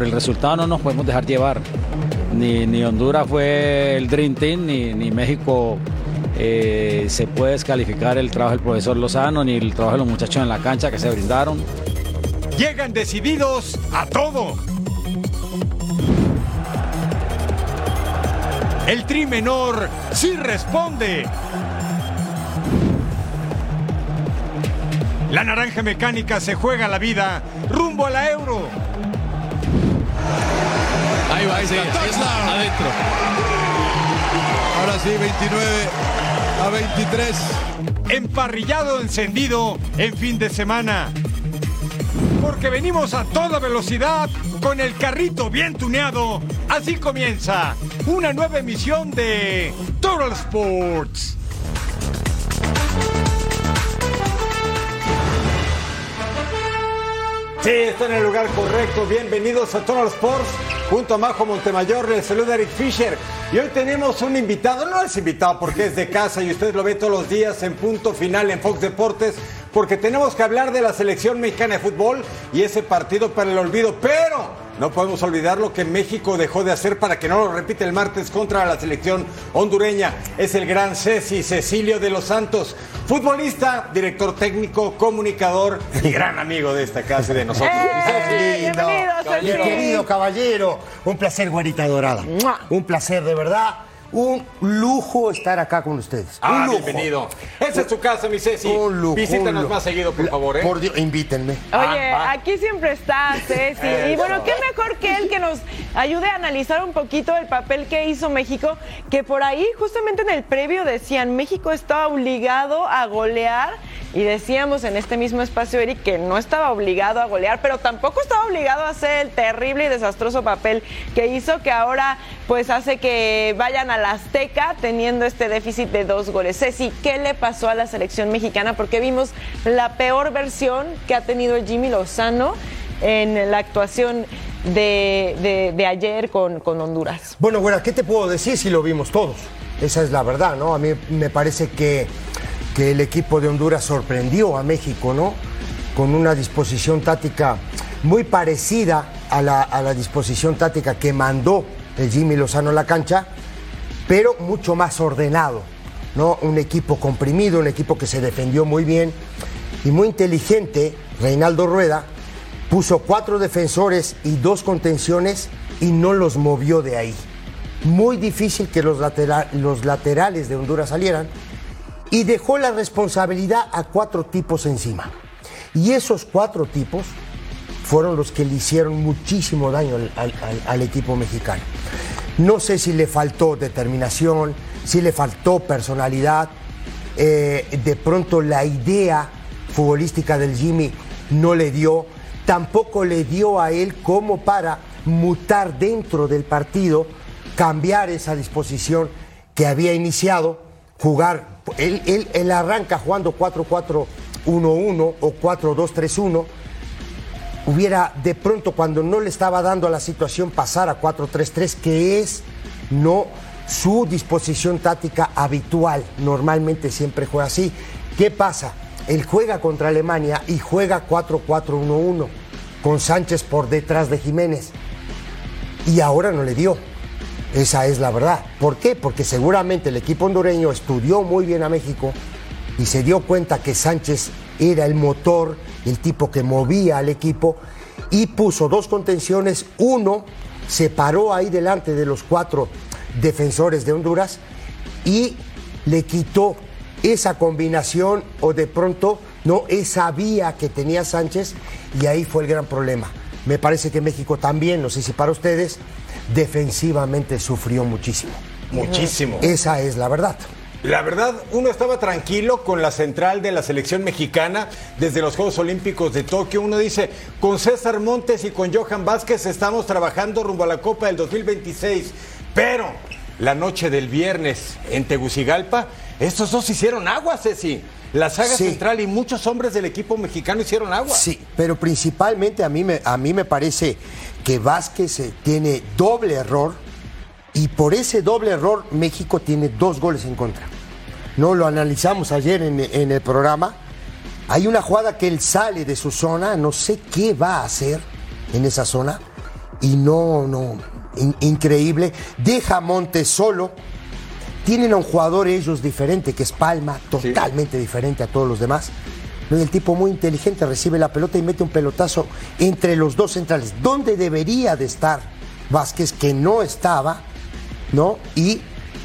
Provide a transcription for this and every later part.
Por el resultado no nos podemos dejar llevar. Ni, Honduras fue el Dream Team, ni, ni México eh, se puede descalificar el trabajo del profesor Lozano, ni el trabajo de los muchachos en la cancha que se brindaron. Llegan decididos a todo. El tri menor sí responde. La naranja mecánica se juega la vida rumbo a la euro. Ahí va, sí, touchdown. adentro. Ahora sí, 29 a 23. Emparrillado encendido en fin de semana. Porque venimos a toda velocidad con el carrito bien tuneado. Así comienza una nueva emisión de Total Sports. Sí, está en el lugar correcto. Bienvenidos a Total Sports. Junto a Majo Montemayor, les saluda Eric Fisher. Y hoy tenemos un invitado, no es invitado porque es de casa y usted lo ve todos los días en punto final en Fox Deportes, porque tenemos que hablar de la selección mexicana de fútbol y ese partido para el olvido. Pero no podemos olvidar lo que México dejó de hacer para que no lo repite el martes contra la selección hondureña. Es el gran Ceci Cecilio de los Santos, futbolista, director técnico, comunicador y gran amigo de esta casa y de nosotros. ¡Eh! Bienvenido, caballero. Mi querido caballero, un placer, guarita dorada. Un placer, de verdad. Un lujo estar acá con ustedes. Ah, un lujo. bienvenido. Esa es su casa, mi Ceci. Un lujo. Visítanos un lujo. más seguido, por favor, ¿eh? Por Dios, invítenme. Oye, va. aquí siempre está Ceci. Y bueno, qué mejor que él que nos ayude a analizar un poquito el papel que hizo México, que por ahí justamente en el previo decían, México estaba obligado a golear y decíamos en este mismo espacio, Eric, que no estaba obligado a golear, pero tampoco estaba obligado a hacer el terrible y desastroso papel que hizo, que ahora pues hace que vayan a la Azteca teniendo este déficit de dos goles. Ceci, ¿qué le pasó a la selección mexicana? Porque vimos la peor versión que ha tenido Jimmy Lozano en la actuación de, de- ayer con, con Honduras. Bueno, güera, ¿qué te puedo decir si lo vimos todos? Esa es la verdad, ¿no? A mí me parece que, que el equipo de Honduras sorprendió a México, ¿no? Con una disposición táctica muy parecida a la, a la disposición táctica que mandó Jimmy Lozano a la cancha, pero mucho más ordenado, ¿no? Un equipo comprimido, un equipo que se defendió muy bien y muy inteligente, Reinaldo Rueda, puso cuatro defensores y dos contenciones y no los movió de ahí. Muy difícil que los, los laterales de Honduras salieran y dejó la responsabilidad a cuatro tipos encima. Y esos cuatro tipos fueron los que le hicieron muchísimo daño al, equipo mexicano. No sé si le faltó determinación, si le faltó personalidad, eh, de pronto la idea futbolística del Jimmy no le dio, tampoco le dio a él como para mutar dentro del partido, cambiar esa disposición que había iniciado, jugar, él arranca jugando 4-4-1-1 o 4-2-3-1, hubiera de pronto cuando no le estaba dando a la situación pasar a 4-3-3, que es no su disposición táctica habitual. Normalmente siempre juega así. ¿Qué pasa? Él juega contra Alemania y juega 4-4-1-1 con Sánchez por detrás de Jiménez. Y ahora no le dio. Esa es la verdad. ¿Por qué? Porque seguramente el equipo hondureño estudió muy bien a México y se dio cuenta que Sánchez era el motor, el tipo que movía al equipo y puso dos contenciones. Uno se paró ahí delante de los cuatro defensores de Honduras y le quitó esa combinación o de pronto no esa vía que tenía Sánchez y ahí fue el gran problema. Me parece que México también, no sé si para ustedes, defensivamente sufrió muchísimo. Muchísimo. Esa es la verdad. La verdad, uno estaba tranquilo con la central de la selección mexicana desde los Juegos Olímpicos de Tokio. Uno dice, con César Montes y con Johan Vázquez estamos trabajando rumbo a la Copa del 2026. Pero la noche del viernes en Tegucigalpa, estos dos hicieron agua, Ceci. La saga Sí. central y muchos hombres del equipo mexicano hicieron agua. Sí, pero principalmente a mí me, a mí me parece que Vázquez eh, tiene doble error y por ese doble error México tiene dos goles en contra. No lo analizamos ayer en, en el programa Hay una jugada que él sale de su zona, no sé qué va a hacer en esa zona. Y no, no, in- increíble. Deja a Montes solo. Tienen a un jugador ellos diferente, que es Palma, totalmente diferente a todos los demás. El tipo muy inteligente recibe la pelota y mete un pelotazo entre los dos centrales. ¿Dónde debería de estar Vázquez, que no estaba? ¿No? Y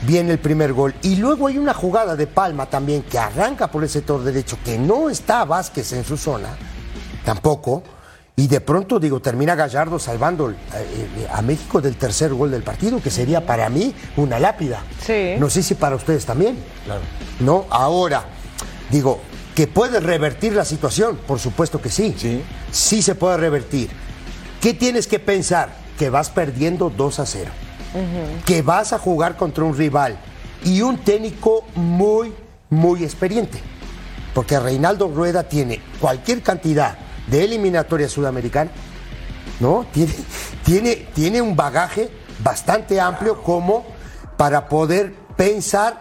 viene el primer gol. Y luego hay una jugada de Palma también que arranca por el sector derecho, que no está Vázquez en su zona, tampoco. Y de pronto, digo, termina Gallardo salvando eh, eh, a México del tercer gol del partido, que sería para mí una lápida. Sí. No sé si para ustedes también. Claro. No, ahora, digo, que puede revertir la situación, por supuesto que sí. Sí. Sí se puede revertir. ¿Qué tienes que pensar? Que vas perdiendo 2 a 0 que vas a jugar contra un rival y un técnico muy, muy experiente. Porque Reinaldo Rueda tiene cualquier cantidad de eliminatoria sudamericana, ¿no? Tiene, tiene, tiene un bagaje bastante amplio como para poder pensar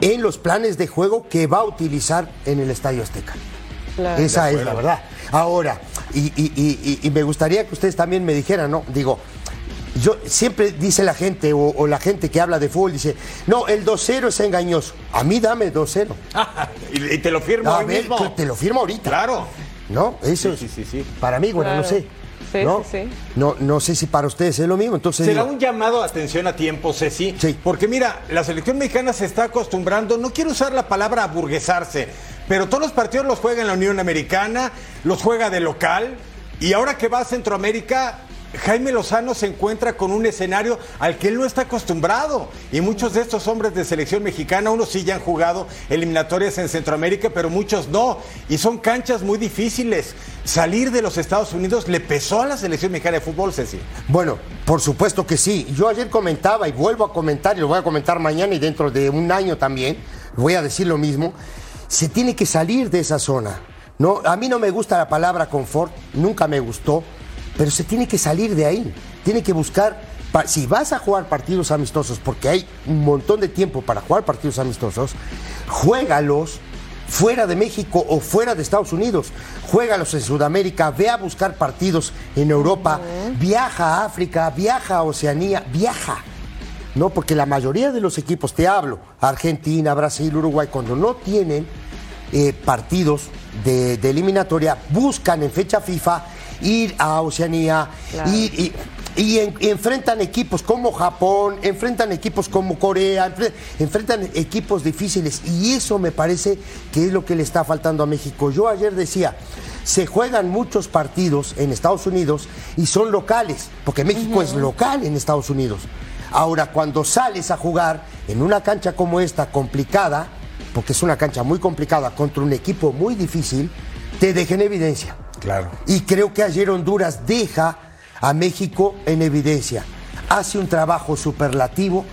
en los planes de juego que va a utilizar en el Estadio Azteca. Claro. Esa es la verdad. Ahora, y, y- y- y- y me gustaría que ustedes también me dijeran, ¿no? Digo, yo siempre dice la gente, o, o la gente que habla de fútbol, dice, no, el 2-0 es engañoso. A mí dame 2-0. y, y te lo firmo A hoy ver, mismo. te lo firmo ahorita. Claro. ¿No? Eso Sí, es- sí, sí, sí. Para mí, bueno, no sé. Sí, ¿no? sí, sí. No, no sé si para ustedes es lo mismo. Entonces, Será digo, un llamado de atención a tiempo, Ceci. Sí. Porque mira, la selección mexicana se está acostumbrando, no quiero usar la palabra aburguesarse, pero todos los partidos los juega en la Unión Americana, los juega de local, y ahora que va a Centroamérica, Jaime Lozano se encuentra con un escenario al que él no está acostumbrado. Y muchos de estos hombres de selección mexicana, unos sí ya han jugado eliminatorias en Centroamérica, pero muchos no. Y son canchas muy difíciles. Salir de los Estados Unidos le pesó a la selección mexicana de fútbol, Ceci. Bueno, por supuesto que sí. Yo ayer comentaba y vuelvo a comentar y lo voy a comentar mañana y dentro de un año también, voy a decir lo mismo. Se tiene que salir de esa zona. No, a mí no me gusta la palabra confort, nunca me gustó, pero se tiene que salir de ahí. Tiene que buscar, si vas a jugar partidos amistosos, porque hay un montón de tiempo para jugar partidos amistosos, juégalos fuera de México o fuera de Estados Unidos. Juégalos en Sudamérica, ve a buscar partidos en Europa, viaja a África, viaja a Oceanía, viaja. No, porque la mayoría de los equipos, te hablo, Argentina, Brasil, Uruguay, cuando no tienen eh, partidos de, de eliminatoria, buscan en fecha FIFA ir a Oceanía Claro. ir- y, y en- y enfrentan equipos como Japón, enfrentan equipos como Corea, enfre- enfrentan equipos difíciles y eso me parece que es lo que le está faltando a México. Yo ayer decía, se juegan muchos partidos en Estados Unidos y son locales, porque México es local en Estados Unidos. Ahora, cuando sales a jugar en una cancha como esta, complicada, porque es una cancha muy complicada contra un equipo muy difícil, te deja en evidencia. Y creo que ayer Honduras deja a México en evidencia. Hace un trabajo superlativo,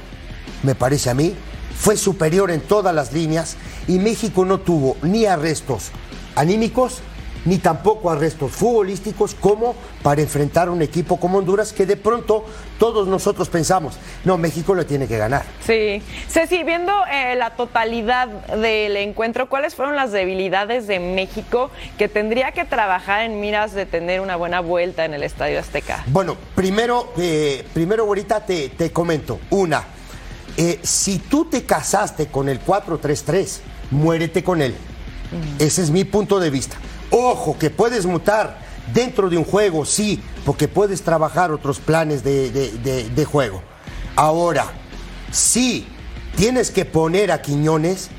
me parece a mí, fue superior en todas las líneas y México no tuvo ni arrestos anímicos ni tampoco arrestos futbolísticos como para enfrentar a un equipo como Honduras que de pronto todos nosotros pensamos, no, México lo tiene que ganar. Sí. Ceci, viendo eh, la totalidad del encuentro, ¿cuáles fueron las debilidades de México que tendría que trabajar en miras de tener una buena vuelta en el Estadio Azteca? Bueno, primero, eh, primero ahorita te, te comento. Una, eh, si tú te casaste con el 4-3-3, muérete con él. Ese es mi punto de vista. Ojo, que puedes mutar dentro de un juego, sí, porque puedes trabajar otros planes de, de- juego. Ahora, si tienes que poner a Quiñones,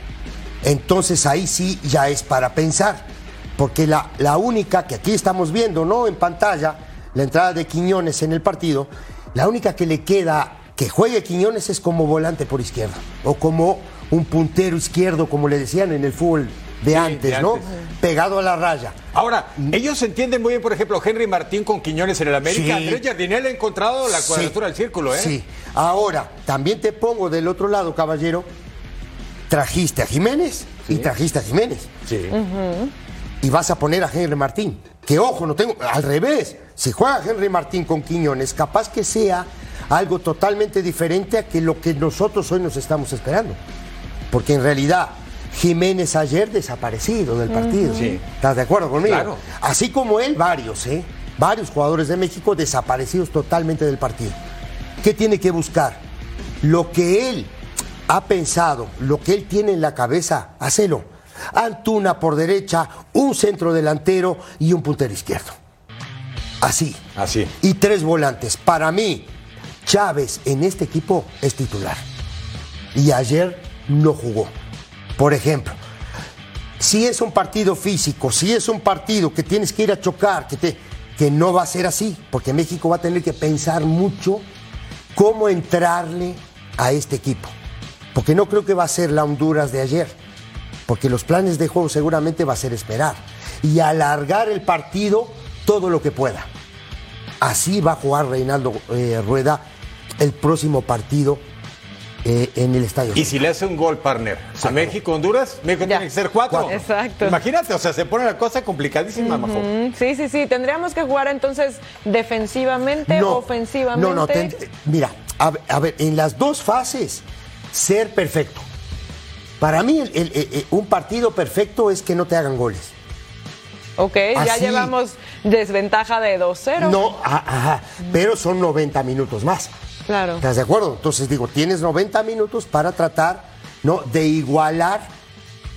entonces ahí sí ya es para pensar. Porque la, la única que aquí estamos viendo, ¿no? En pantalla, la entrada de Quiñones en el partido, la única que le queda que juegue Quiñones es como volante por izquierda. O como un puntero izquierdo, como le decían en el fútbol de antes, de ¿no? Pegado a la raya. Ahora, ellos entienden muy bien, por ejemplo, Henry Martín con Quiñones en el América. Sí. Andrés Jardinel ha encontrado la Sí. cuadratura del círculo, ¿eh? Sí. Ahora, también te pongo del otro lado, caballero. Trajiste a Jiménez y trajiste a Jiménez. Sí. y vas a poner a Henry Martín. Que ojo, no tengo. Al revés, si juega Henry Martín con Quiñones, capaz que sea algo totalmente diferente a que lo que nosotros hoy nos estamos esperando. Porque en realidad, Jiménez ayer desaparecido del partido. Sí. ¿Estás de acuerdo conmigo? Claro. Así como él, varios, ¿eh? Varios jugadores de México desaparecidos totalmente del partido. ¿Qué tiene que buscar? Lo que él ha pensado, lo que él tiene en la cabeza, hacelo. Antuna por derecha, un centro delantero y un puntero izquierdo. Así. Así. Y tres volantes. Para mí, Chávez en este equipo es titular. Y ayer no jugó. Por ejemplo, si es un partido físico, si es un partido que tienes que ir a chocar, que, te, que no va a ser así, porque México va a tener que pensar mucho cómo entrarle a este equipo. Porque no creo que va a ser la Honduras de ayer. Porque los planes de juego seguramente va a ser esperar. Y alargar el partido todo lo que pueda. Así va a jugar Reinaldo eh, Rueda el próximo partido eh, en el estadio. Y si le hace un gol, partner, a México, Honduras, México Ya. tiene que ser cuatro. Cuatro. Exacto. Imagínate, o sea, se pone la cosa complicadísima, Majo. Mm, Sí, sí, sí. Tendríamos que jugar entonces defensivamente, ofensivamente. No, no, ten- mira, a, ver- a ver, en las dos fases, ser perfecto. Para mí, el- el- el- el- un partido perfecto es que no te hagan goles. Ok, ya llevamos desventaja de 2-0. No, ajá, pero son 90 minutos más. Claro. ¿Estás de acuerdo? Entonces digo, tienes 90 minutos para tratar ¿no? de igualar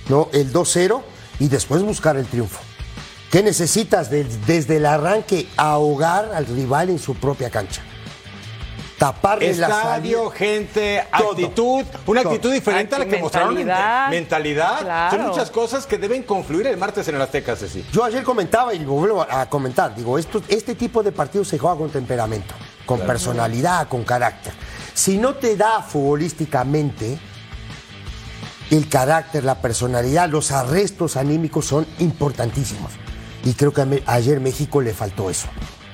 ¿no? el 2-0 y después buscar el triunfo. ¿Qué necesitas de- desde el arranque? Ahogar al rival en su propia cancha. Taparle la Estadio, salida. gente, Todo. actitud, una Todo. actitud diferente a la que mostraron en mentalidad. mentalidad. Son muchas cosas que deben confluir el martes en el Azteca, Ceci. Yo ayer comentaba y lo vuelvo a a comentar, digo, esto, este tipo de partidos se juega con temperamento, con personalidad, con carácter. Si no te da futbolísticamente el carácter, la personalidad, los arrestos anímicos son importantísimos. Y creo que ayer México le faltó eso.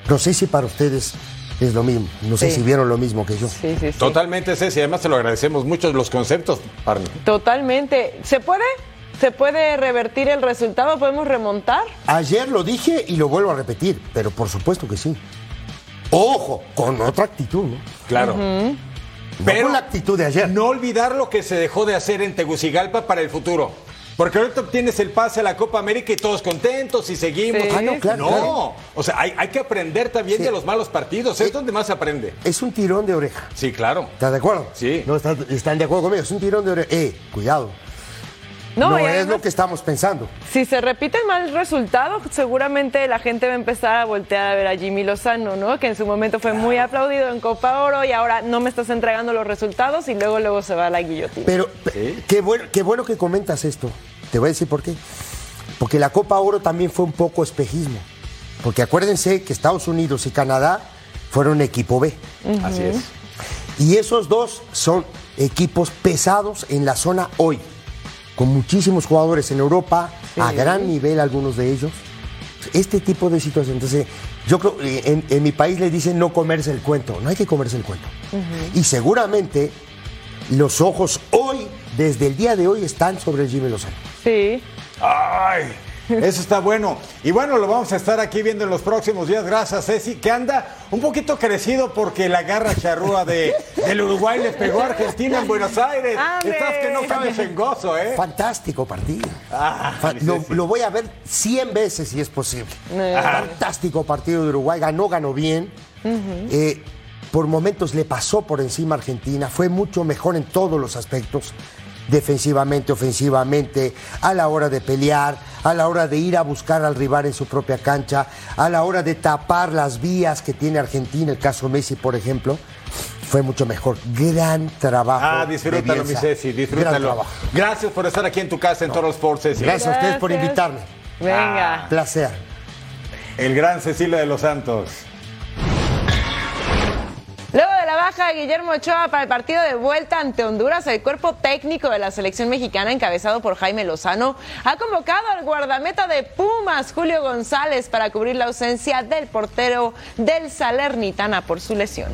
No sé si para ustedes es lo mismo, no sé Sí. si vieron lo mismo que yo. Sí, sí, sí. Totalmente, Ceci. Además, te lo agradecemos mucho los conceptos, partner. Totalmente. ¿Se puede? ¿Se puede revertir el resultado? ¿Podemos remontar? Ayer lo dije y lo vuelvo a repetir, pero por supuesto que sí. Ojo, con otra actitud, ¿no? Claro. No Pero con la actitud de ayer. No olvidar lo que se dejó de hacer en Tegucigalpa para el futuro. Porque ahorita obtienes el pase a la Copa América y todos contentos y seguimos. Sí. Ah, no, claro, no, claro. o sea, hay, hay que aprender también Sí. de los malos partidos. Es donde más se aprende. Es un tirón de oreja. Sí, claro. ¿Estás de acuerdo? Sí. No están, están de acuerdo conmigo. Es un tirón de oreja. Eh, cuidado. No, No, es además- lo que estamos pensando. Si se repite el mal resultado, seguramente la gente va a empezar a voltear a ver a Jimmy Lozano, ¿no? Que en su momento fue muy aplaudido en Copa Oro y ahora no me estás entregando los resultados y luego luego se va a la guillotina. Pero pe- qué, bueno, qué bueno que comentas esto. Te voy a decir por qué. Porque la Copa Oro también fue un poco espejismo. Porque acuérdense que Estados Unidos y Canadá fueron equipo B. Así es. Y esos dos son equipos pesados en la zona hoy, con muchísimos jugadores en Europa, a gran nivel algunos de ellos. Este tipo de situaciones. Entonces, yo creo, eh, en, en mi país le dicen no comerse el cuento, no hay que comerse el cuento. Y seguramente los ojos hoy, desde el día de hoy, están sobre el Jimmy Lozano. Sí. Ay, eso está bueno. Y bueno, lo vamos a estar aquí viendo en los próximos días. Gracias, Ceci, que anda un poquito crecido porque la garra charrúa de, del Uruguay le pegó a Argentina en Buenos Aires. Estás que no cabes en gozo, ¿eh? Fantástico partido. Ah, Fa- lo, voy a ver 100 veces si es posible. Fantástico partido de Uruguay, ganó, ganó bien. Eh, por momentos le pasó por encima a Argentina, fue mucho mejor en todos los aspectos, defensivamente, ofensivamente, a la hora de pelear, a la hora de ir a buscar al rival en su propia cancha, a la hora de tapar las vías que tiene Argentina, el caso Messi, por ejemplo. Fue mucho mejor. Gran trabajo. Ah, de disfrútalo, mi. Ceci, Gran disfrútalo. trabajo. Gracias por estar aquí en tu casa en Toro Sports, Ceci. Gracias a ustedes por invitarme. Venga. Placer. El gran Cecilia de los Santos. La baja de Guillermo Ochoa para el partido de vuelta ante Honduras, el cuerpo técnico de la selección mexicana, encabezado por Jaime Lozano, ha convocado al guardameta de Pumas, Julio González, para cubrir la ausencia del portero del Salernitana por su lesión.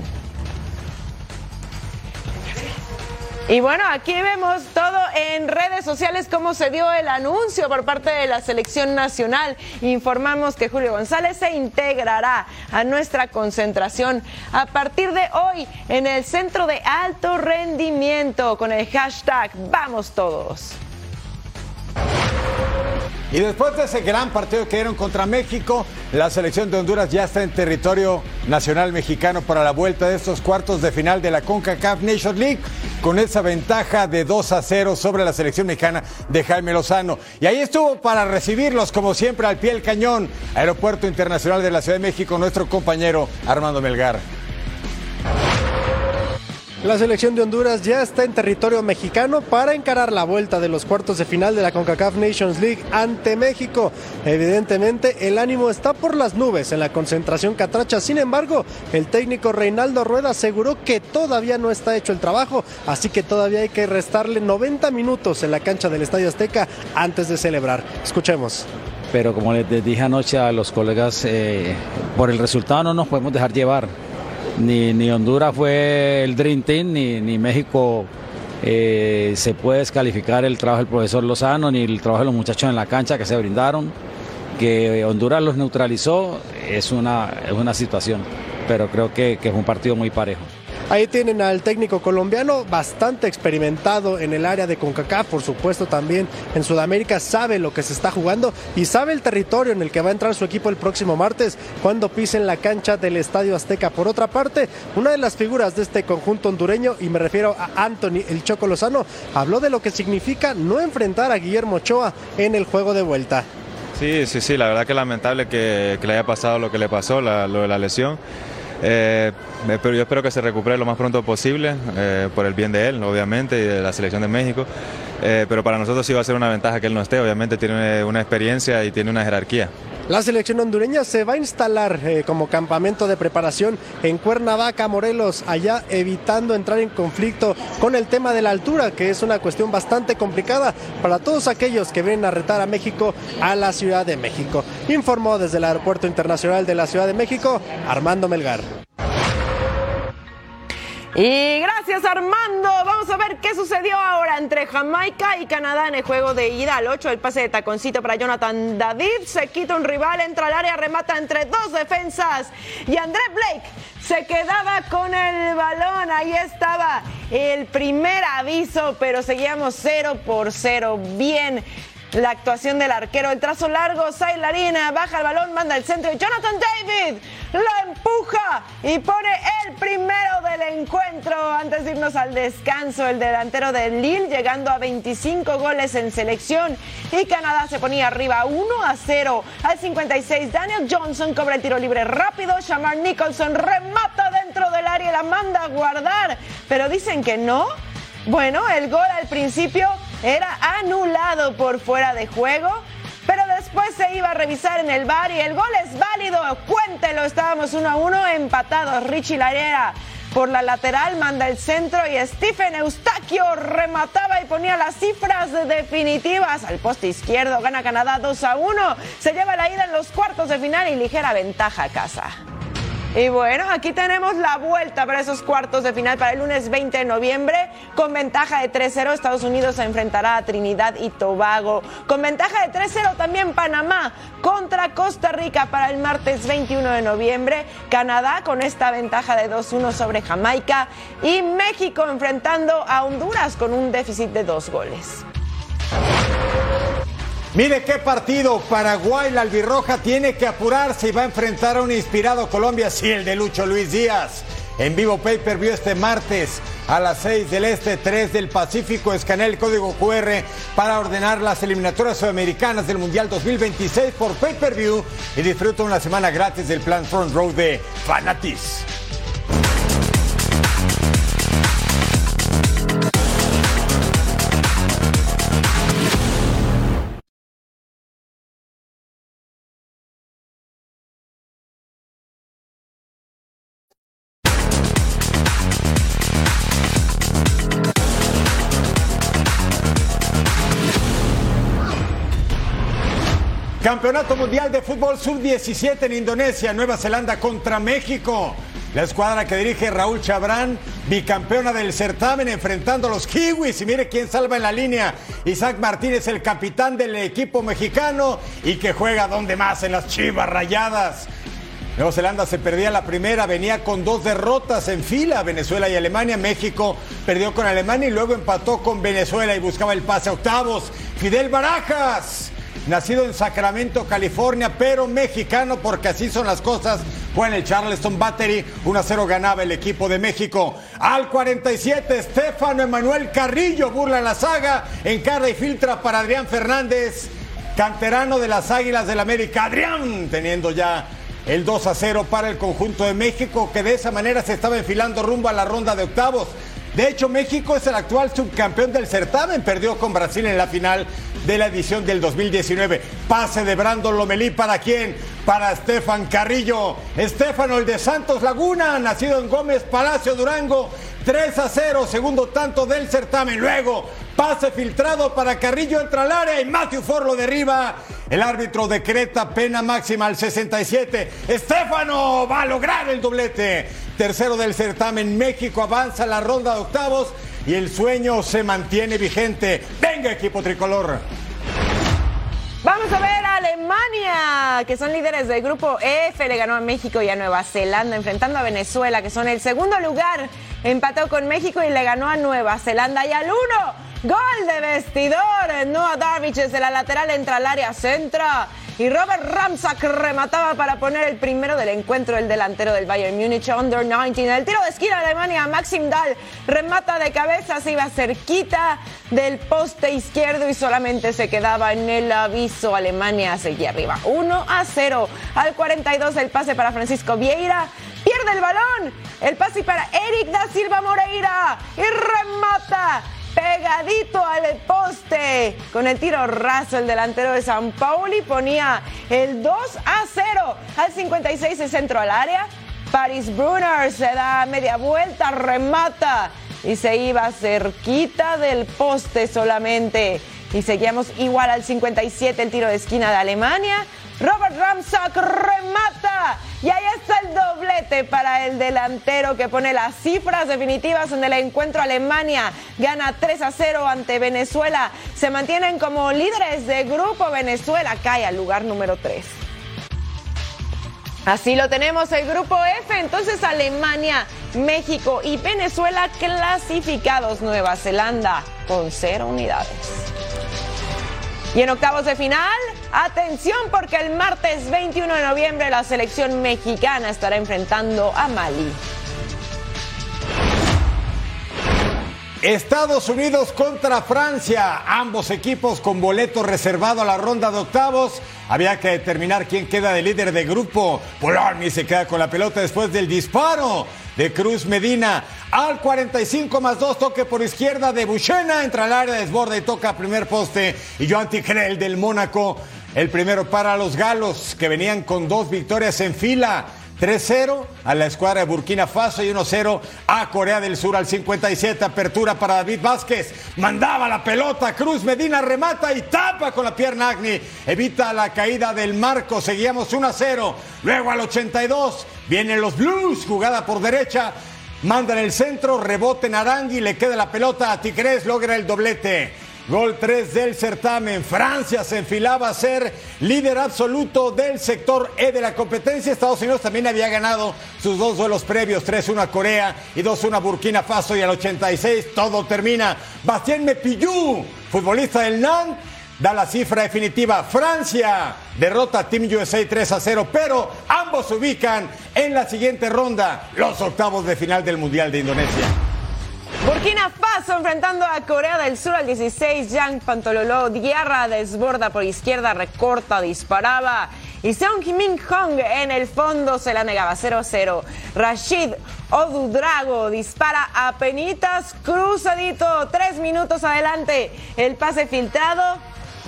Y bueno, aquí vemos todo en redes sociales cómo se dio el anuncio por parte de la selección nacional. Informamos que Julio González se integrará a nuestra concentración a partir de hoy en el centro de alto rendimiento con el hashtag Vamos Todos. Y después de ese gran partido que dieron contra México, la selección de Honduras ya está en territorio nacional mexicano para la vuelta de estos cuartos de final de la CONCACAF Nation League, con esa ventaja de 2 a 0 sobre la selección mexicana de Jaime Lozano. Y ahí estuvo para recibirlos, como siempre, al pie del cañón, Aeropuerto Internacional de la Ciudad de México, nuestro compañero Armando Melgar. La selección de Honduras ya está en territorio mexicano para encarar la vuelta de los cuartos de final de la CONCACAF Nations League ante México. Evidentemente, el ánimo está por las nubes en la concentración catracha. Sin embargo, el técnico Reinaldo Rueda aseguró que todavía no está hecho el trabajo, así que todavía hay que restarle 90 minutos en la cancha del Estadio Azteca antes de celebrar. Escuchemos pero como les dije anoche a los colegas, eh, por el resultado no nos podemos dejar llevar ni, ni Honduras fue el Dream Team, ni, ni México eh, se puede descalificar el trabajo del profesor Lozano, ni el trabajo de los muchachos en la cancha que se brindaron. Que Honduras los neutralizó es una, es una situación, pero creo que, que es un partido muy parejo. Ahí tienen al técnico colombiano bastante experimentado en el área de CONCACAF, por supuesto también en Sudamérica, sabe lo que se está jugando y sabe el territorio en el que va a entrar su equipo el próximo martes cuando pisen la cancha del Estadio Azteca. Por otra parte, una de las figuras de este conjunto hondureño, y me refiero a Anthony El Choco Lozano, habló de lo que significa no enfrentar a Guillermo Ochoa en el juego de vuelta. Sí, sí, sí, la verdad que lamentable que, le haya pasado lo que le pasó, lo de la lesión. Eh, pero yo espero que se recupere lo más pronto posible, eh, por el bien de él, obviamente, y de la selección de México. Eh, pero para nosotros sí va a ser una ventaja que él no esté, obviamente tiene una experiencia y tiene una jerarquía. La selección hondureña se va a instalar eh, como campamento de preparación en Cuernavaca, Morelos, allá evitando entrar en conflicto con el tema de la altura, que es una cuestión bastante complicada para todos aquellos que vienen a retar a México a la Ciudad de México. Informó desde el Aeropuerto Internacional de la Ciudad de México, Armando Melgar. Y gracias Armando. Vamos a ver qué sucedió ahora entre Jamaica y Canadá en el juego de ida al 8. El pase de taconcito para Jonathan David. Se quita un rival, entra al área, remata entre dos defensas. Y André Blake se quedaba con el balón. Ahí estaba el primer aviso, pero seguíamos 0 por 0. Bien la actuación del arquero. El trazo largo, Sailarina baja el balón, manda el centro y Jonathan David lo empuja y pone el primero del encuentro. Antes de irnos al descanso, el delantero de Lille llegando a 25 goles en selección y Canadá se ponía arriba 1 a 0 al 56. Daniel Johnson cobra el tiro libre rápido. Shamar Nicholson remata dentro del área y la manda a guardar. Pero dicen que no. Bueno, el gol al principio era anulado por fuera de juego. Pero después se iba a revisar en el bar y el gol es válido. Cuéntelo, estábamos uno a uno empatados. Richie Larera por la lateral manda el centro y Stephen Eustaquio remataba y ponía las cifras definitivas al poste izquierdo. Gana Canadá 2 a 1. Se lleva la ida en los cuartos de final y ligera ventaja a casa. Y bueno, aquí tenemos la vuelta para esos cuartos de final para el lunes 20 de noviembre. Con ventaja de 3-0, Estados Unidos se enfrentará a Trinidad y Tobago. Con ventaja de 3-0 también Panamá contra Costa Rica para el martes 21 de noviembre. Canadá con esta ventaja de 2-1 sobre Jamaica. Y México enfrentando a Honduras con un déficit de dos goles. Mire qué partido. Paraguay, la albirroja, tiene que apurarse y va a enfrentar a un inspirado Colombia, sí, el de Lucho Luis Díaz. En vivo Pay Per View este martes a las 6 del Este, 3 del Pacífico. Escanea el código QR para ordenar las eliminatorias sudamericanas del Mundial 2026 por Pay Per View y disfruta una semana gratis del plan Front Row de Fanatis. Campeonato Mundial de Fútbol Sub-17 en Indonesia, Nueva Zelanda contra México. La escuadra que dirige Raúl Chabrán, bicampeona del certamen, enfrentando a los Kiwis. Y mire quién salva en la línea. Isaac Martínez, el capitán del equipo mexicano y que juega donde más, en las chivas rayadas. Nueva Zelanda se perdía la primera, venía con dos derrotas en fila, Venezuela y Alemania. México perdió con Alemania y luego empató con Venezuela y buscaba el pase a octavos. Fidel Barajas nacido en Sacramento, California, pero mexicano porque así son las cosas. Fue en el Charleston Battery, 1 a 0 ganaba el equipo de México. Al 47, Estefano Emanuel Carrillo burla la saga, encarga y filtra para Adrián Fernández, canterano de las Águilas del América. Adrián teniendo ya el 2 a 0 para el conjunto de México, que de esa manera se estaba enfilando rumbo a la ronda de octavos. De hecho, México es el actual subcampeón del certamen, perdió con Brasil en la final de la edición del 2019. Pase de Brandon Lomelí para quién? Para Estefan Carrillo. Estefano, el de Santos Laguna, nacido en Gómez Palacio Durango. 3 a 0, segundo tanto del certamen. Luego, pase filtrado para Carrillo, entra al área y Matthew Ford lo derriba. El árbitro decreta pena máxima al 67. Estefano va a lograr el doblete. Tercero del certamen, México avanza la ronda de octavos y el sueño se mantiene vigente. Venga, equipo tricolor. Vamos a ver a Alemania, que son líderes del grupo F, le ganó a México y a Nueva Zelanda, enfrentando a Venezuela, que son el segundo lugar. Empató con México y le ganó a Nueva Zelanda. Y al uno, gol de vestidor. Noah Darvich desde la lateral entra al área, centra. Y Robert Ramsack remataba para poner el primero del encuentro, el delantero del Bayern Múnich, Under 19. El tiro de esquina Alemania, Maxim Dahl remata de cabeza, se iba cerquita del poste izquierdo y solamente se quedaba en el aviso. Alemania seguía arriba, 1 a 0. Al 42 el pase para Francisco Vieira, pierde el balón. El pase para Eric da Silva Moreira y remata pegadito al poste. Con el tiro raso, el delantero de San Pauli ponía el 2 a 0 al 56 el centro al área. Paris Brunner se da media vuelta, remata y se iba cerquita del poste solamente. Y seguíamos igual al 57 el tiro de esquina de Alemania. Robert Ramsack remata. Y ahí está el doblete para el delantero que pone las cifras definitivas en el encuentro. Alemania gana 3 a 0 ante Venezuela. Se mantienen como líderes de grupo. Venezuela cae al lugar número 3. Así lo tenemos el grupo F. Entonces Alemania, México y Venezuela clasificados. Nueva Zelanda con cero unidades. Y en octavos de final, atención porque el martes 21 de noviembre la selección mexicana estará enfrentando a Mali. Estados Unidos contra Francia, ambos equipos con boleto reservado a la ronda de octavos. Había que determinar quién queda de líder de grupo. Polarmi se queda con la pelota después del disparo de Cruz Medina. Al 45 más 2, toque por izquierda de Buchena, entra al área, desborda y toca primer poste. Y Joan Ticrel del Mónaco, el primero para los galos, que venían con dos victorias en fila. 3-0 a la escuadra de Burkina Faso y 1-0 a Corea del Sur al 57. Apertura para David Vázquez. Mandaba la pelota. Cruz Medina remata y tapa con la pierna Agni. Evita la caída del marco. Seguíamos 1-0. Luego al 82 vienen los Blues. Jugada por derecha. Manda en el centro. Rebote en Arangui. Le queda la pelota a Tigres. Logra el doblete. Gol 3 del certamen. Francia se enfilaba a ser líder absoluto del sector E de la competencia. Estados Unidos también había ganado sus dos duelos previos, 3-1 a Corea y 2-1 a Burkina Faso y al 86 todo termina. Bastien Mepillú, futbolista del Nantes, da la cifra definitiva. Francia derrota a Team USA 3 a 0, pero ambos se ubican en la siguiente ronda, los octavos de final del Mundial de Indonesia. Burkina Faso enfrentando a Corea del Sur al 16. Yang Pantololo Guerra desborda por izquierda, recorta, disparaba. Y Seong Min Hong en el fondo se la negaba 0-0. Rashid Odudrago dispara a penitas cruzadito. Tres minutos adelante. El pase filtrado.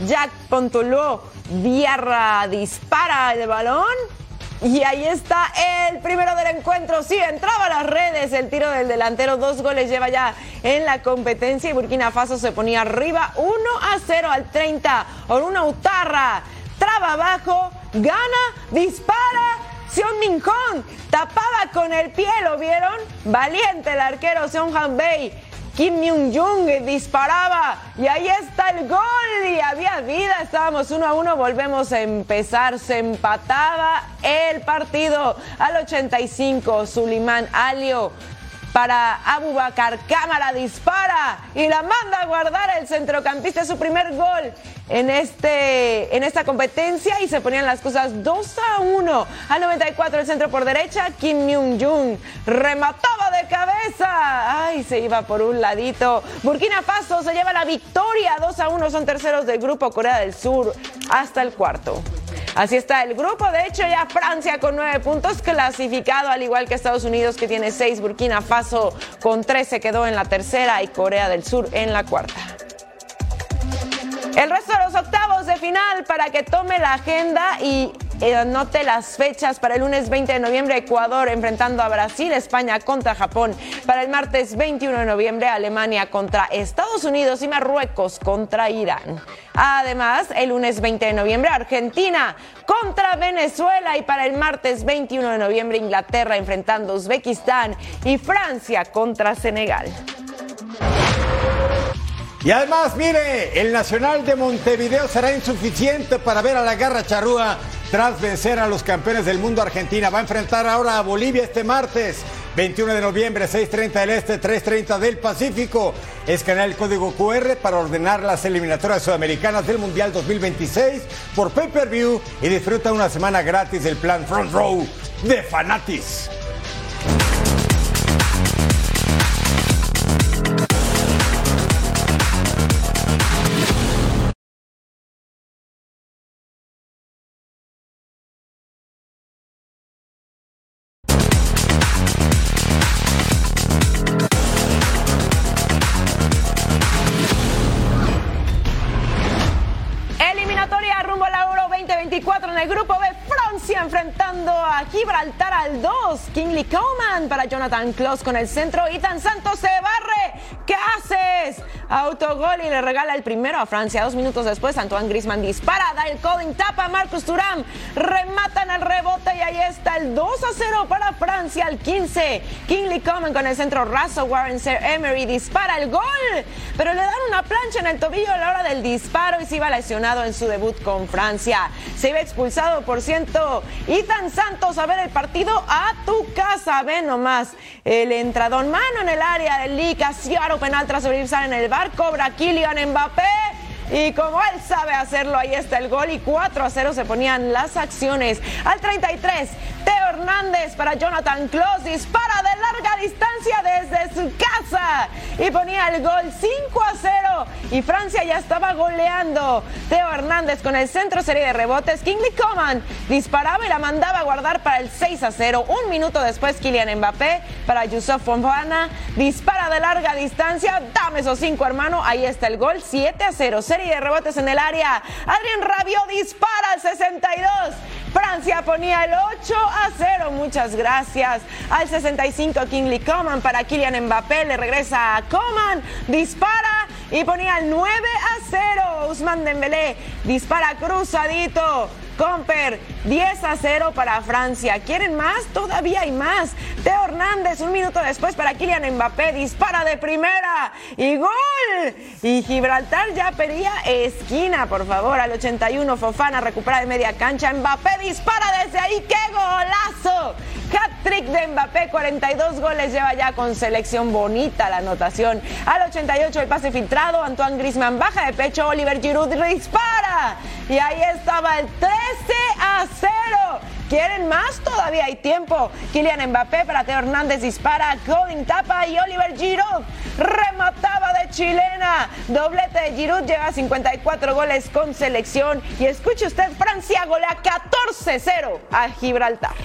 Jack Pontoló Guerra dispara el balón. Y ahí está el primero del encuentro. Sí, entraba a las redes el tiro del delantero. Dos goles lleva ya en la competencia y Burkina Faso se ponía arriba 1 a 0 al 30. Por una Utarra. Traba abajo, gana, dispara. Seon Min Hong tapaba con el pie, ¿lo vieron? Valiente el arquero Seon Han Bei. Kim Myung Jung disparaba y ahí está el gol y había vida, estábamos uno a uno, volvemos a empezar, se empataba el partido al 85, Sulimán Alio para Abubakar. Cámara dispara y la manda a guardar el centrocampista su primer gol en, este, en esta competencia y se ponían las cosas 2 a 1. Al 94 el centro por derecha, Kim Myung-jung remataba de cabeza. Ay, se iba por un ladito. Burkina Faso se lleva la victoria 2 a 1. Son terceros del grupo Corea del Sur hasta el cuarto. Así está el grupo. De hecho, ya Francia con nueve puntos clasificado, al igual que Estados Unidos que tiene seis. Burkina Faso con tres se quedó en la tercera y Corea del Sur en la cuarta. El resto de los octavos de final para que tome la agenda y eh, anote las fechas para el lunes 20 de noviembre Ecuador enfrentando a Brasil, España contra Japón. Para el martes 21 de noviembre Alemania contra Estados Unidos y Marruecos contra Irán. Además, el lunes 20 de noviembre Argentina contra Venezuela y para el martes 21 de noviembre Inglaterra enfrentando a Uzbekistán y Francia contra Senegal. Y además, mire, el Nacional de Montevideo será insuficiente para ver a la garra charrúa tras vencer a los campeones del mundo Argentina. Va a enfrentar ahora a Bolivia este martes, 21 de noviembre, 6.30 del Este, 3.30 del Pacífico. Escanea el código QR para ordenar las eliminatorias sudamericanas del Mundial 2026 por pay-per-view y disfruta una semana gratis del plan Front Row de Fanatis. Al 2. Kingsley Coman para Jonathan Klaus con el centro. Ethan Santos se barre. ¿Qué haces? Autogol y le regala el primero a Francia. Dos minutos después, Antoine Griezmann dispara. Da el Collin tapa. Marcus Thuram rematan el rebote y ahí está el 2 a 0 para Francia al 15. Kingsley Coman con el centro. Raso Warren Sir Emery dispara el gol. Pero le dan una plancha en el tobillo a la hora del disparo y se iba lesionado en su debut con Francia. Se iba expulsado, por ciento. Ethan Santos a ver el partido a tu casa. Ve nomás el entradón. Mano en el área del Lee. Casiaro penal tras abrirse en el bar. Cobra Kylian Mbappé. Y como él sabe hacerlo, ahí está el gol y 4 a 0 se ponían las acciones. Al 33, Teo Hernández para Jonathan Klaus dispara de larga distancia desde su casa y ponía el gol 5 a 0 y Francia ya estaba goleando. Teo Hernández con el centro serie de rebotes. Kingsley Coman disparaba y la mandaba a guardar para el 6 a 0. Un minuto después, Kylian Mbappé para Yusuf Fofana dispara de larga distancia. Dame esos cinco, hermano. Ahí está el gol 7 a 0. Serie de rebotes en el área. Adrián Rabiot dispara al 62. Francia ponía el 8 a 0. Muchas gracias. Al 65 Kingsley Coman para Kylian Mbappé. Le regresa a Coman. Dispara y ponía el 9 a 0. Usman Dembélé dispara cruzadito. Comper, 10 a 0 para Francia. ¿Quieren más? Todavía hay más. Teo Hernández, un minuto después para Kylian Mbappé, dispara de primera y gol. Y Gibraltar ya pedía esquina, por favor. Al 81, Fofana recupera de media cancha. Mbappé dispara desde ahí. ¡Qué golazo! Hat-trick de Mbappé, 42 goles lleva ya con selección bonita la anotación. Al 88 el pase filtrado, Antoine Griezmann baja de pecho, Oliver Giroud dispara. Y ahí estaba el 13 a 0. ¿Quieren más? Todavía hay tiempo. Kylian Mbappé para Teo Hernández dispara, Colin tapa y Oliver Giroud remataba de chilena. Doblete de Giroud lleva 54 goles con selección. Y escuche usted, Francia golea 14-0 a Gibraltar.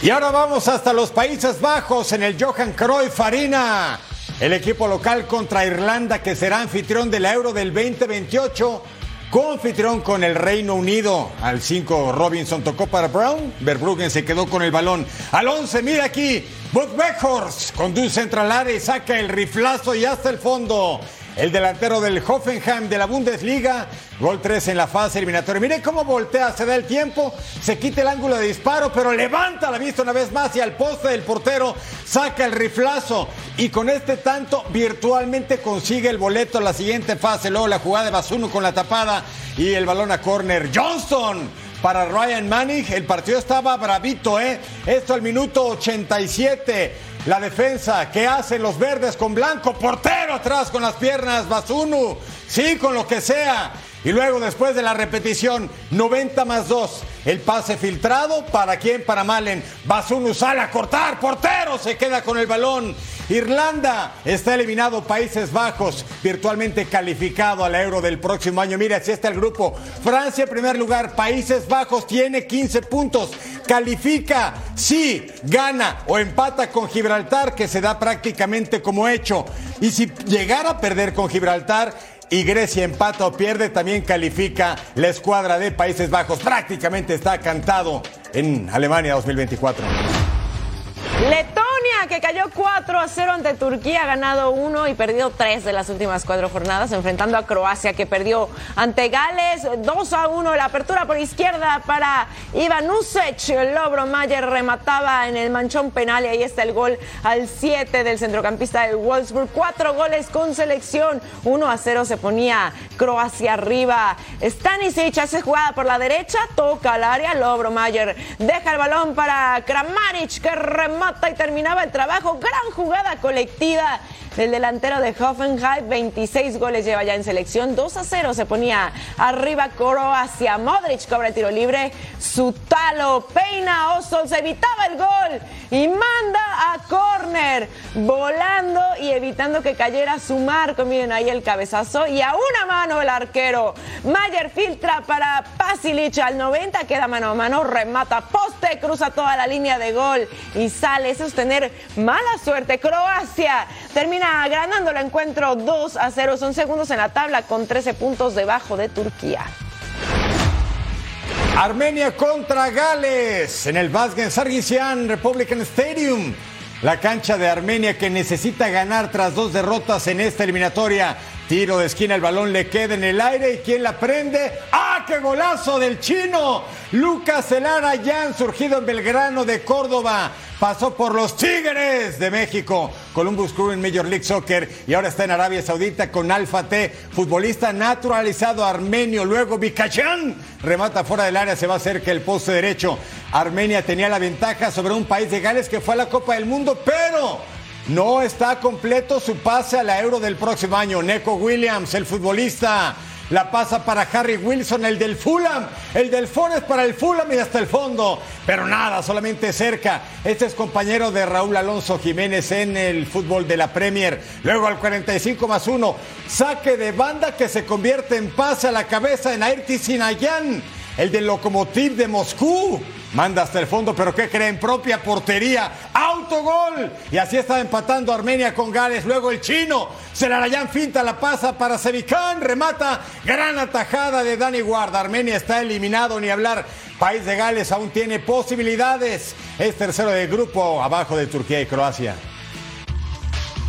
Y ahora vamos hasta los Países Bajos en el Johan Cruyff Arena. El equipo local contra Irlanda que será anfitrión de la Euro del 2028. Confitrión con el Reino Unido. Al 5 Robinson tocó para Brown. Verbruggen se quedó con el balón. Al 11, mira aquí. Bud Beckhorst conduce entre al área y saca el riflazo y hasta el fondo. El delantero del Hoffenheim de la Bundesliga. Gol 3 en la fase eliminatoria. Mire cómo voltea, se da el tiempo, se quita el ángulo de disparo, pero levanta la vista una vez más y al poste del portero saca el riflazo. Y con este tanto virtualmente consigue el boleto a la siguiente fase. Luego la jugada de Basuno con la tapada y el balón a córner. Johnston para Ryan Manning. El partido estaba bravito, ¿eh? Esto al minuto 87. La defensa que hacen los verdes con blanco, portero atrás con las piernas, Basunu, sí, con lo que sea. Y luego después de la repetición, 90 más 2, el pase filtrado, ¿para quién? Para Malen. Basunu sale a cortar, portero se queda con el balón. Irlanda está eliminado, Países Bajos virtualmente calificado al Euro del próximo año. Mira, así está el grupo. Francia en primer lugar, Países Bajos tiene 15 puntos. Califica, sí, gana o empata con Gibraltar, que se da prácticamente como hecho. Y si llegara a perder con Gibraltar, y Grecia empata o pierde, también califica la escuadra de Países Bajos. Prácticamente está cantado en Alemania 2024. Letonia, que cayó 4 a 0 ante Turquía, ha ganado 1 y perdido 3 de las últimas cuatro jornadas, enfrentando a Croacia, que perdió ante Gales 2 a 1. La apertura por izquierda para Ivan Usec. Lobro Mayer remataba en el manchón penal y ahí está el gol al 7 del centrocampista del Wolfsburg. Cuatro goles con selección. 1 a 0 se ponía Croacia arriba. Stanisic hace jugada por la derecha, toca al área. Lobro Mayer deja el balón para Kramaric, que remata y terminaba el trabajo. Gran jugada colectiva del delantero de Hoffenheim. 26 goles lleva ya en selección. 2 a 0 se ponía arriba Croacia. Modric cobra el tiro libre. Sutalo peina Osol. Se evitaba el gol y manda a córner. Volando y evitando que cayera su marco. Miren ahí el cabezazo. Y a una mano el arquero. Mayer filtra para Pasilic al 90. Queda mano a mano. Remata poste. Cruza toda la línea de gol. Y sale. Eso es tener mala suerte. Croacia termina ganando el encuentro 2 a 0. Son segundos en la tabla con 13 puntos debajo de Turquía. Armenia contra Gales en el Vazgen Sargisian Republican Stadium. La cancha de Armenia que necesita ganar tras dos derrotas en esta eliminatoria. Tiro de esquina, el balón le queda en el aire y ¿quién la prende? ¡Ah, qué golazo del chino! Lucas Elara han surgido en Belgrano de Córdoba. Pasó por los Tigres de México, Columbus Crew en Major League Soccer y ahora está en Arabia Saudita con Alfa T, futbolista naturalizado armenio. Luego Bicachán remata fuera del área, se va cerca el poste derecho. Armenia tenía la ventaja sobre un país de Gales que fue a la Copa del Mundo, pero no está completo su pase a la Euro del próximo año. Neco Williams, el futbolista, la pasa para Harry Wilson, el del Fulham. El del Forest para el Fulham y hasta el fondo. Pero nada, solamente cerca. Este es compañero de Raúl Alonso Jiménez en el fútbol de la Premier. Luego al 45 más 1. Saque de banda que se convierte en pase a la cabeza en Ayrti Sinayan. El del Lokomotiv de Moscú. Manda hasta el fondo, pero ¿qué creen? Propia portería, autogol. Y así está empatando Armenia con Gales. Luego el chino, Celarayán finta la pasa para Sevicán, remata. Gran atajada de Dani Guarda. Armenia está eliminado, ni hablar. País de Gales aún tiene posibilidades. Es tercero del grupo, abajo de Turquía y Croacia.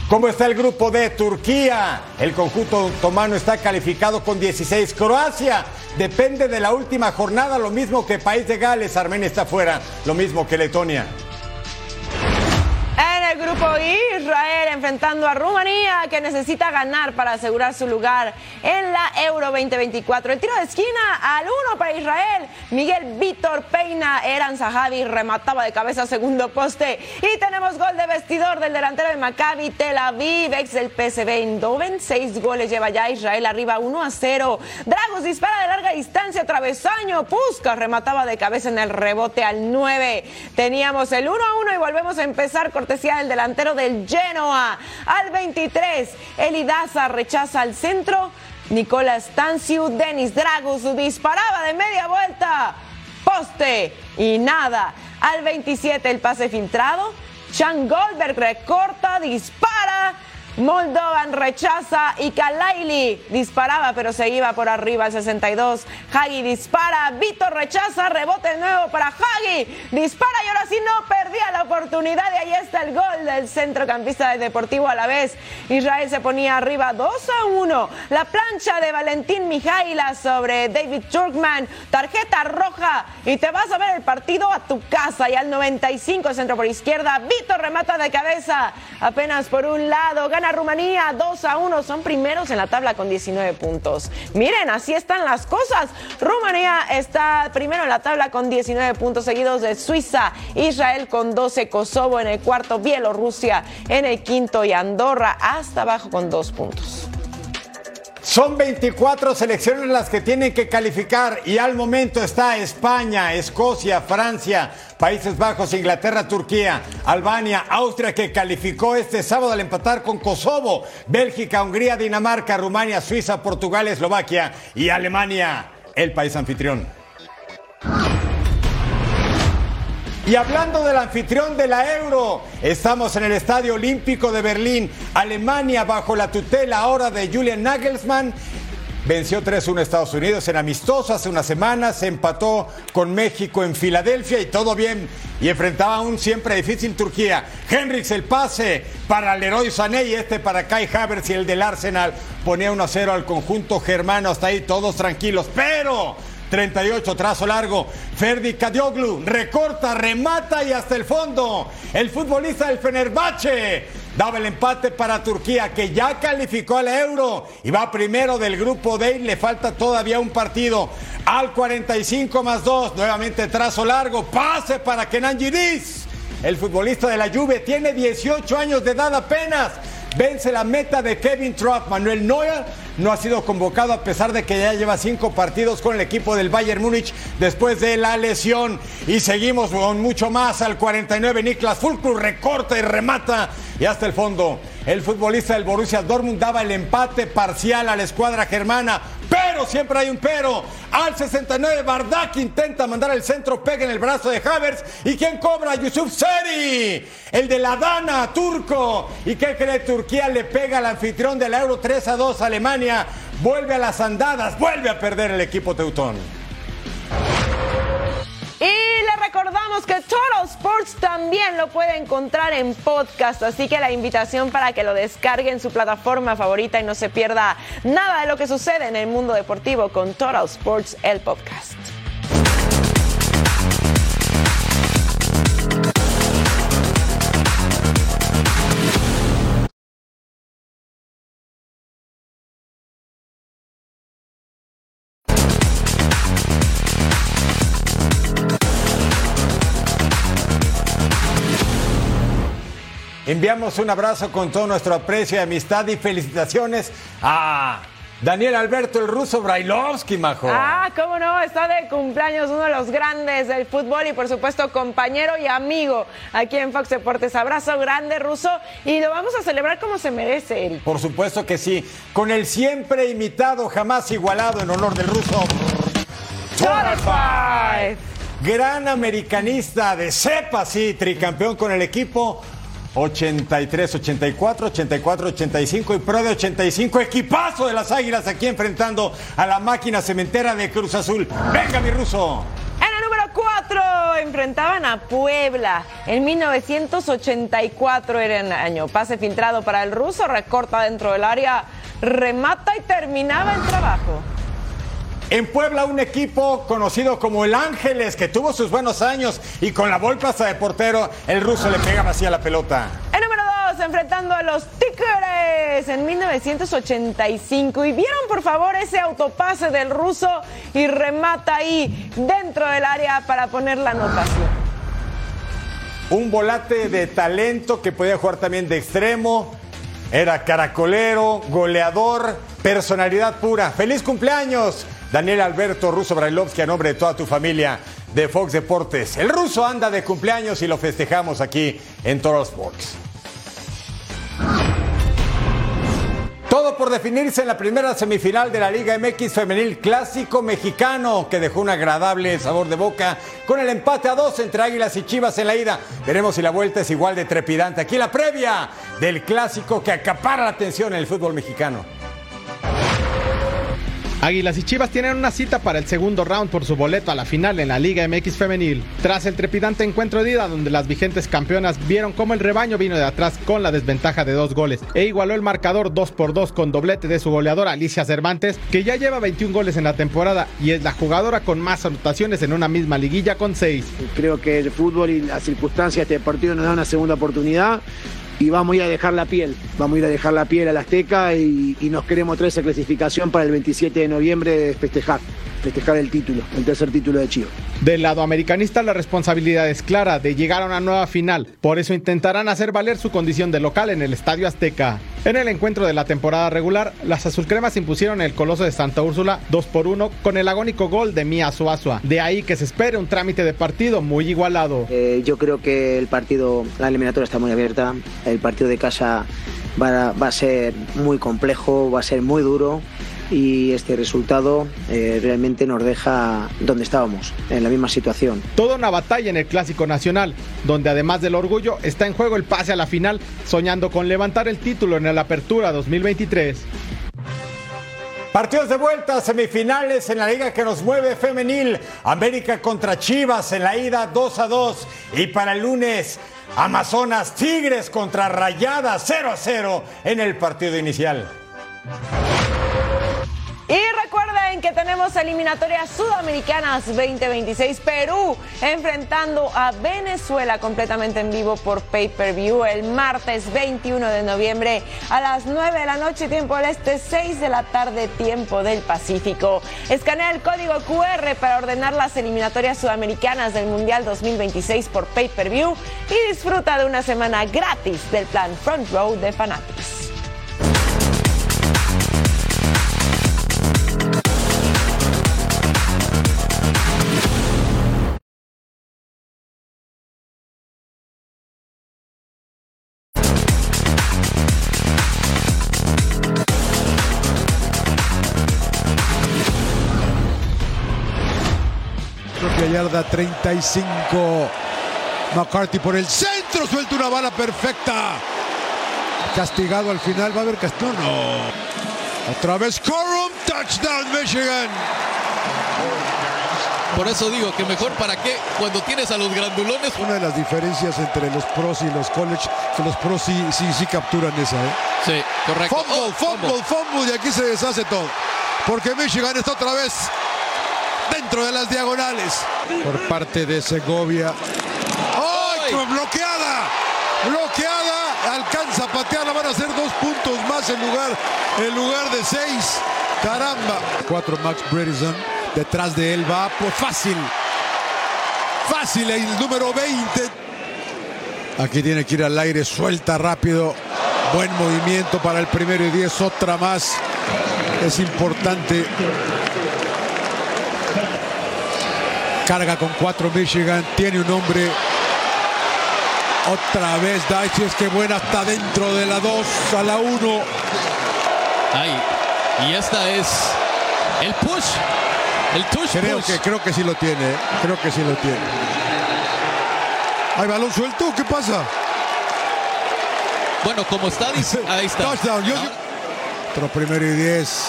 ¿Cómo está el grupo de Turquía? El conjunto otomano está calificado con 16. Croacia depende de la última jornada, lo mismo que País de Gales. Armenia está fuera, lo mismo que Letonia. En el grupo Israel enfrentando a Rumanía, que necesita ganar para asegurar su lugar en la Euro 2024. El tiro de esquina al uno para Israel. Miguel Víctor Peina, Eran Zahavi remataba de cabeza segundo poste. Y tenemos gol de vestidor del delantero de Maccabi Tel Aviv, ex del PSV Eindhoven. Seis goles lleva ya Israel arriba 1 a 0. Dragos dispara de larga distancia, travesaño. Pusca remataba de cabeza en el rebote al 9. Teníamos el 1 a 1 y volvemos a empezar cortesía del delantero del Genoa. Al 23, Elidaza rechaza al centro. Nicolás Stanciu, Denis Dragus disparaba de media vuelta. Poste y nada. Al 27, el pase filtrado. Chan Goldberg recorta, dispara. Moldovan rechaza y Kalaili disparaba, pero se iba por arriba al 62. Hagi dispara, Vito rechaza, rebote nuevo para Hagi. Dispara y ahora sí no, perdía la oportunidad y ahí está el gol del centrocampista de Deportivo a la vez. Israel se ponía arriba 2 a 1. La plancha de Valentín Mijaila sobre David Turkman. Tarjeta roja y te vas a ver el partido a tu casa. Y al 95 centro por izquierda. Vito remata de cabeza. Apenas por un lado. Gana Rumanía 2 a 1. Son primeros en la tabla con 19 puntos. Miren, así están las cosas. Rumanía está primero en la tabla con 19 puntos seguidos de Suiza. Israel con 12. Kosovo en el cuarto. Bielorrusia en el quinto. Y Andorra hasta abajo con 2 puntos. Son 24 selecciones las que tienen que calificar y al momento está España, Escocia, Francia, Países Bajos, Inglaterra, Turquía, Albania, Austria que calificó este sábado al empatar con Kosovo, Bélgica, Hungría, Dinamarca, Rumania, Suiza, Portugal, Eslovaquia y Alemania, el país anfitrión. Y hablando del anfitrión de la Euro, estamos en el Estadio Olímpico de Berlín, Alemania bajo la tutela ahora de Julian Nagelsmann. Venció 3-1 Estados Unidos en amistoso hace unas semanas, se empató con México en Filadelfia y todo bien. Y enfrentaba a un siempre difícil Turquía. Henriks el pase para Leroy Sané y este para Kai Havertz y el del Arsenal ponía 1-0 al conjunto germano. Hasta ahí todos tranquilos. Pero 38, trazo largo. Ferdi Kadioglu recorta, remata y hasta el fondo. El futbolista del Fenerbahce daba el empate para Turquía, que ya calificó al Euro y va primero del grupo D. Le falta todavía un partido. Al 45 más 2, nuevamente trazo largo. Pase para Kenan Yildiz. El futbolista de la Juve tiene 18 años de edad apenas. Vence la meta de Kevin Trapp. Manuel Neuer no ha sido convocado a pesar de que ya lleva cinco partidos con el equipo del Bayern Múnich después de la lesión. Y seguimos con mucho más al 49. Niklas Fulkrug recorta y remata y hasta el fondo. El futbolista del Borussia Dortmund daba el empate parcial a la escuadra germana. Pero siempre hay un pero. Al 69 Bardak intenta mandar el centro, pega en el brazo de Havertz. ¿Y quién cobra? Yusuf Seri, el de la Dana, turco. ¿Y qué cree? Turquía le pega al anfitrión del Euro 3 a 2 Alemania. Vuelve a las andadas, vuelve a perder el equipo teutón. Recordamos que Total Sports también lo puede encontrar en podcast, así que la invitación para que lo descargue en su plataforma favorita y no se pierda nada de lo que sucede en el mundo deportivo con Total Sports, el podcast. Enviamos un abrazo con todo nuestro aprecio y amistad y felicitaciones a Daniel Alberto el ruso Brailovsky, majo. Ah, cómo no, está de cumpleaños uno de los grandes del fútbol y por supuesto compañero y amigo aquí en Fox Deportes. Abrazo grande, ruso, y lo vamos a celebrar como se merece él. Por supuesto que sí, con el siempre imitado, jamás igualado en honor del ruso. Five. Gran americanista de cepa, sí, tricampeón con el equipo. 83, 84, 84, 85 y pro de 85. Equipazo de las Águilas aquí enfrentando a la máquina cementera de Cruz Azul. Venga, mi ruso. En el número 4 enfrentaban a Puebla. En 1984 era el año. Pase filtrado para el ruso, recorta dentro del área, remata y terminaba el trabajo. En Puebla, un equipo conocido como el Ángeles, que tuvo sus buenos años y con la bolsa hasta de portero, el ruso le pegaba así a la pelota. El número 2, enfrentando a los Tigres en 1985. Y vieron, por favor, ese autopase del ruso y remata ahí dentro del área para poner la anotación. Un volante de talento que podía jugar también de extremo. Era caracolero, goleador, personalidad pura. ¡Feliz cumpleaños! Daniel Alberto Russo Brailovsky, a nombre de toda tu familia de Fox Deportes. El ruso anda de cumpleaños y lo festejamos aquí en Toro Sports. Todo por definirse en la primera semifinal de la Liga MX Femenil Clásico Mexicano, que dejó un agradable sabor de boca con el empate a dos entre Águilas y Chivas en la ida. Veremos si la vuelta es igual de trepidante. Aquí la previa del clásico que acapara la atención en el fútbol mexicano. Águilas y Chivas tienen una cita para el segundo round por su boleto a la final en la Liga MX Femenil. Tras el trepidante encuentro de ida donde las vigentes campeonas vieron cómo el rebaño vino de atrás con la desventaja de dos goles e igualó el marcador 2 por 2 con doblete de su goleadora Alicia Cervantes, que ya lleva 21 goles en la temporada y es la jugadora con más anotaciones en una misma liguilla con 6. Creo que el fútbol y las circunstancias de este partido nos dan una segunda oportunidad y vamos a ir a dejar la piel. Vamos a ir a dejar la piel al Azteca y, nos queremos traer esa clasificación para el 27 de noviembre festejar, festejar el título, el tercer título de Chivas. Del lado americanista la responsabilidad es clara de llegar a una nueva final, por eso intentarán hacer valer su condición de local en el Estadio Azteca. En el encuentro de la temporada regular, las azulcremas impusieron el Coloso de Santa Úrsula 2 por 1 con el agónico gol de Mia Suazua. De ahí que se espere un trámite de partido muy igualado. Eh, yo creo que el partido, la eliminatoria está muy abierta, el partido de casa va a, va a ser muy complejo, va a ser muy duro y este resultado eh, realmente nos deja donde estábamos, en la misma situación. Toda una batalla en el Clásico Nacional, donde además del orgullo está en juego el pase a la final, soñando con levantar el título en la Apertura 2023. Partidos de vuelta, semifinales en la liga que nos mueve femenil. América contra Chivas en la ida 2 a 2. Y para el lunes, Amazonas Tigres contra Rayada 0 a 0 en el partido inicial. Y recuerden que tenemos eliminatorias sudamericanas 2026. Perú enfrentando a Venezuela completamente en vivo por pay-per-view el martes 21 de noviembre a las 9 de la noche, tiempo del este, 6 de la tarde, tiempo del Pacífico. Escanea el código QR para ordenar las eliminatorias sudamericanas del Mundial 2026 por pay-per-view y disfruta de una semana gratis del plan Front Row de Fanatics. Yarda 35. McCarthy por el centro, suelta una bala perfecta. Castigado al final, va a haber castigo. No. Otra vez Corum, touchdown Michigan. Por eso digo que mejor para qué cuando tienes a los grandulones. Una de las diferencias entre los pros y los college, que los pros sí, sí, sí capturan esa, ¿eh? Sí, correcto. Fumble, Oh, fumble, fumble, y aquí se deshace todo. Porque Michigan está otra vez dentro de las diagonales. Por parte de Segovia. ¡Ay! bloqueada! Bloqueada. Alcanza a patearla. Van a ser dos puntos más en lugar, en lugar de seis. Caramba. Cuatro Max Bredesen. Detrás de él va pues fácil. Fácil el número 20. Aquí tiene que ir al aire. Suelta rápido. Buen movimiento para el primero y 10. Otra más. Es importante. Carga con cuatro Michigan. Tiene un hombre. Otra vez Daiches. Qué buena está dentro de la 2 a la 1. Ahí. Y esta es el push. El touch Creo push. que, creo que sí lo tiene. ¿eh? Creo que sí lo tiene. ¿Hay balón suelto? ¿Qué pasa? Bueno, como está, dice- ahí está. Touchdown. Yo- Otro primero y 10.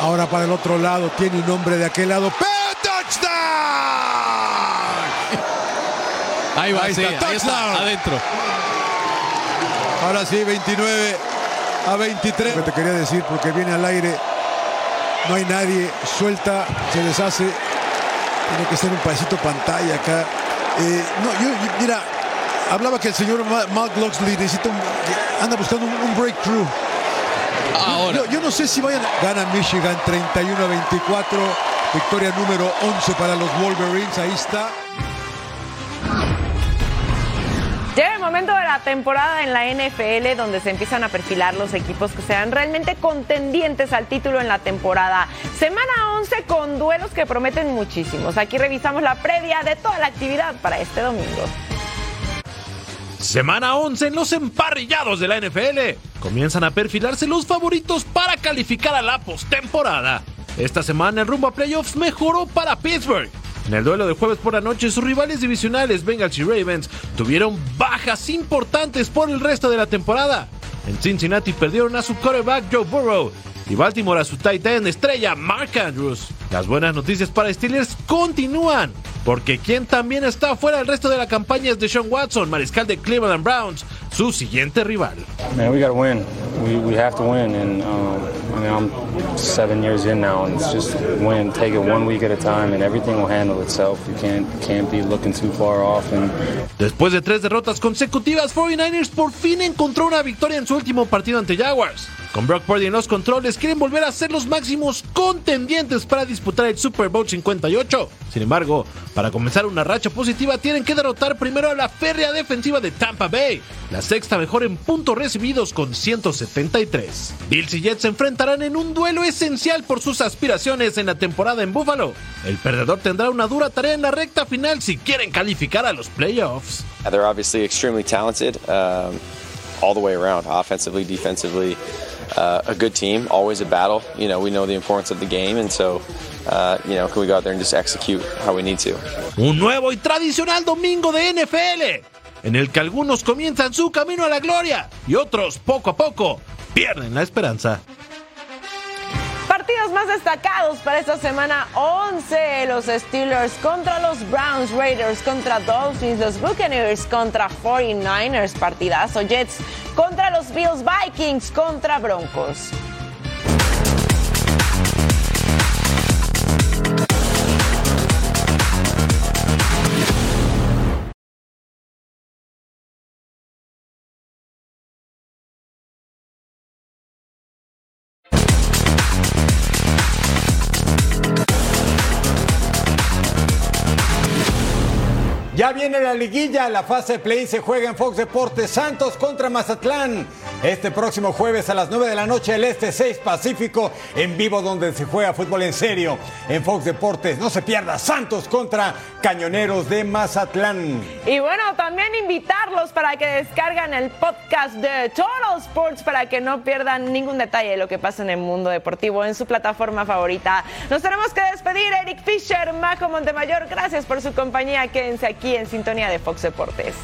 Ahora para el otro lado. Tiene un hombre de aquel lado. ¡Pero touchdown! Ahí va, Ahí sí, está, ahí está, adentro. Ahora sí, 29 a 23. Lo que te quería decir, porque viene al aire. No hay nadie. Suelta, se deshace. Tiene que ser un pasito pantalla acá. Eh, no, yo, yo- mira, hablaba que el señor Ma- Mark Loxley necesita un, anda buscando un, un breakthrough. Ahora. Yo, yo no sé si vayan. Gana Michigan 31 a 24. Victoria número 11 para los Wolverines. Ahí está. Momento de la temporada en la NFL donde se empiezan a perfilar los equipos que sean realmente contendientes al título en la temporada. Semana 11 con duelos que prometen muchísimos. Aquí revisamos la previa de toda la actividad para este domingo. Semana 11 en los emparrillados de la NFL. Comienzan a perfilarse los favoritos para calificar a la postemporada. Esta semana el rumbo a playoffs mejoró para Pittsburgh. En el duelo de jueves por la noche, sus rivales divisionales Bengals y Ravens tuvieron bajas importantes por el resto de la temporada. En Cincinnati perdieron a su quarterback Joe Burrow y Baltimore a su tight end estrella Mark Andrews. Las buenas noticias para Steelers continúan, porque quien también está fuera del resto de la campaña es Deshaun Watson, mariscal de Cleveland Browns, su siguiente rival. Man, we got to win. We, we have to win. And um, I mean, I'm seven years in now, and it's just win. Take it one week at a time, and everything will handle itself. You can't can't be looking too far off. And Después de tres derrotas consecutivas, 49ers por fin encontró una victoria en su último partido ante Jaguars. Con Brock Purdy en los controles, quieren volver a ser los máximos contendientes para disputar el Super Bowl 58. Sin embargo, para comenzar una racha positiva, tienen que derrotar primero a la férrea defensiva de Tampa Bay, la sexta mejor en puntos recibidos con 173. Bills y Jets se enfrentarán en un duelo esencial por sus aspiraciones en la temporada en Buffalo. El perdedor tendrá una dura tarea en la recta final si quieren calificar a los playoffs. They're obviously extremely talented um, all the way around, offensively, defensively. Uh, a good team, always a battle. You know, we know the importance of the game, and so, uh, you know, can we go out there and just execute how we need to? Un nuevo y tradicional domingo de NFL, en el que algunos comienzan su camino a la gloria y otros, poco a poco, pierden la esperanza. Más destacados para esta semana 11. Los Steelers contra los Browns, Raiders contra Dolphins, los Buccaneers contra 49ers, partidazo Jets contra los Bills, Vikings contra Broncos. Viene la liguilla, la fase play se juega en Fox Deportes Santos contra Mazatlán. Este próximo jueves a las 9 de la noche el Este 6 Pacífico en vivo donde se juega fútbol en serio en Fox Deportes. No se pierda Santos contra Cañoneros de Mazatlán. Y bueno, también invitarlos para que descargan el podcast de Total Sports para que no pierdan ningún detalle de lo que pasa en el mundo deportivo en su plataforma favorita. Nos tenemos que despedir, Eric Fisher, Majo Montemayor, gracias por su compañía. Quédense aquí en sintonía de Fox Deportes.